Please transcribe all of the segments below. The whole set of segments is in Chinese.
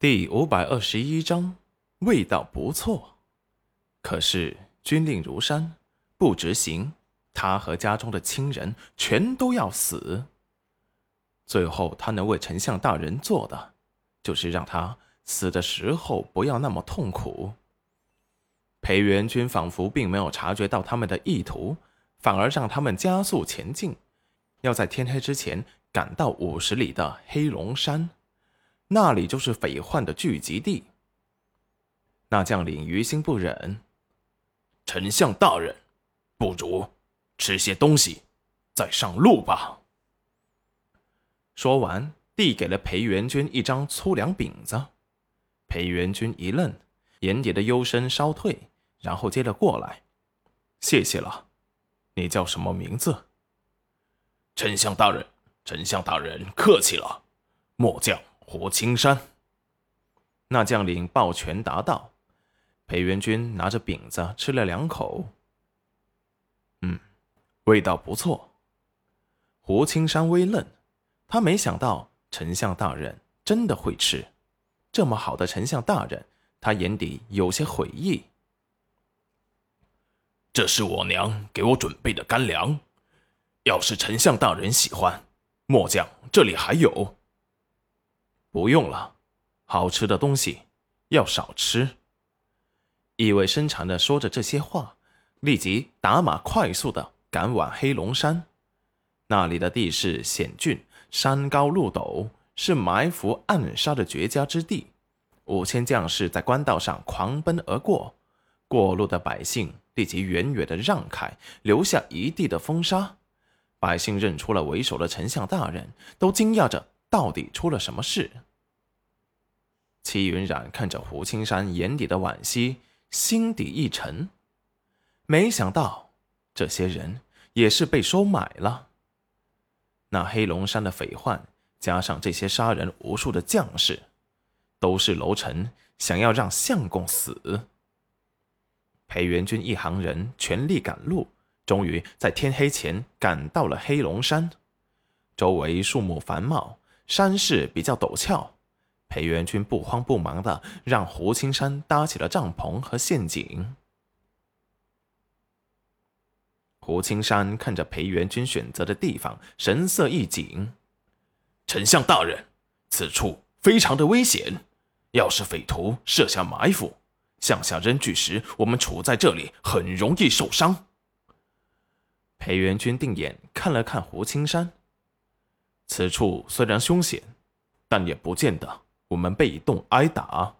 第五百二十一章，味道不错，可是军令如山，不执行，他和家中的亲人全都要死。最后，他能为丞相大人做的，就是让他死的时候不要那么痛苦。裴元军仿佛并没有察觉到他们的意图，反而让他们加速前进，要在天黑之前赶到五十里的黑龙山。那里就是匪患的聚集地。那将领于心不忍，丞相大人，不如吃些东西，再上路吧。说完，递给了裴元军一张粗粮饼子。裴元军一愣，眼底的忧深稍退，然后接了过来：“谢谢了。你叫什么名字？”丞相大人，丞相大人客气了。末将。胡青山，那将领抱拳答道：“裴元军拿着饼子吃了两口，嗯，味道不错。”胡青山微愣，他没想到丞相大人真的会吃这么好的丞相大人，他眼底有些悔意。这是我娘给我准备的干粮，要是丞相大人喜欢，末将这里还有。不用了，好吃的东西要少吃。意味深长的说着这些话，立即打马快速的赶往黑龙山。那里的地势险峻，山高路陡，是埋伏暗杀的绝佳之地。五千将士在官道上狂奔而过，过路的百姓立即远远的让开，留下一地的风沙。百姓认出了为首的丞相大人，都惊讶着。到底出了什么事？齐云染看着胡青山眼底的惋惜，心底一沉。没想到这些人也是被收买了。那黑龙山的匪患，加上这些杀人无数的将士，都是楼臣想要让相公死。裴元军一行人全力赶路，终于在天黑前赶到了黑龙山。周围树木繁茂。山势比较陡峭，裴元军不慌不忙的让胡青山搭起了帐篷和陷阱。胡青山看着裴元军选择的地方，神色一紧：“丞相大人，此处非常的危险，要是匪徒设下埋伏，向下扔巨石，我们处在这里很容易受伤。”裴元军定眼看了看胡青山。此处虽然凶险，但也不见得我们被动挨打。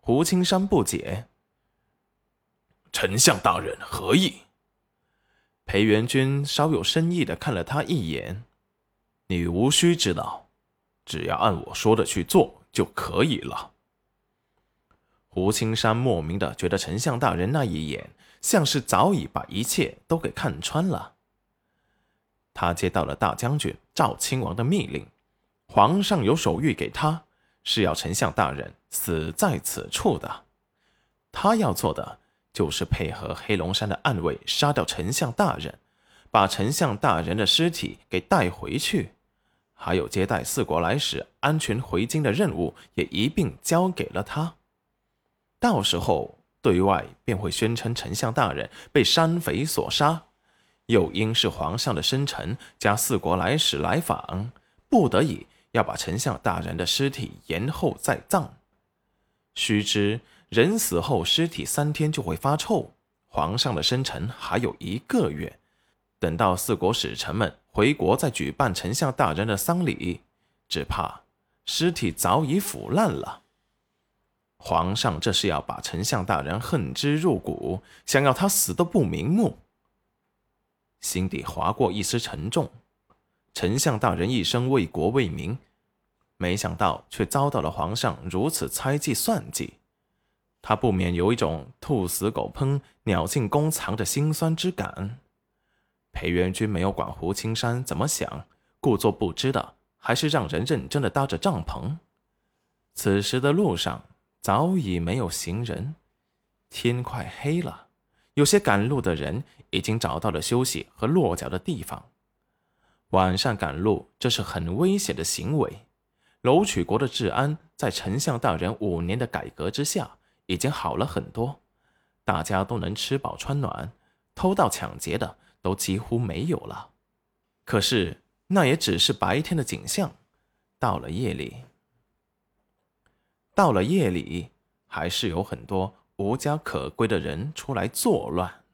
胡青山不解：“丞相大人何意？”裴元君稍有深意的看了他一眼：“你无需知道，只要按我说的去做就可以了。”胡青山莫名的觉得丞相大人那一眼，像是早已把一切都给看穿了。他接到了大将军赵亲王的密令，皇上有手谕给他，是要丞相大人死在此处的。他要做的就是配合黑龙山的暗卫，杀掉丞相大人，把丞相大人的尸体给带回去，还有接待四国来使安全回京的任务也一并交给了他。到时候对外便会宣称丞相大人被山匪所杀。又因是皇上的生辰加四国来使来访，不得已要把丞相大人的尸体延后再葬。须知人死后尸体三天就会发臭，皇上的生辰还有一个月，等到四国使臣们回国再举办丞相大人的丧礼，只怕尸体早已腐烂了。皇上这是要把丞相大人恨之入骨，想要他死都不瞑目。心底划过一丝沉重。丞相大人一生为国为民，没想到却遭到了皇上如此猜忌算计，他不免有一种兔死狗烹、鸟尽弓藏的心酸之感。裴元军没有管胡青山怎么想，故作不知的，还是让人认真的搭着帐篷。此时的路上早已没有行人，天快黑了。有些赶路的人已经找到了休息和落脚的地方。晚上赶路，这是很危险的行为。楼曲国的治安在丞相大人五年的改革之下已经好了很多，大家都能吃饱穿暖，偷盗抢劫的都几乎没有了。可是那也只是白天的景象，到了夜里，到了夜里，还是有很多无家可归的人出来作乱。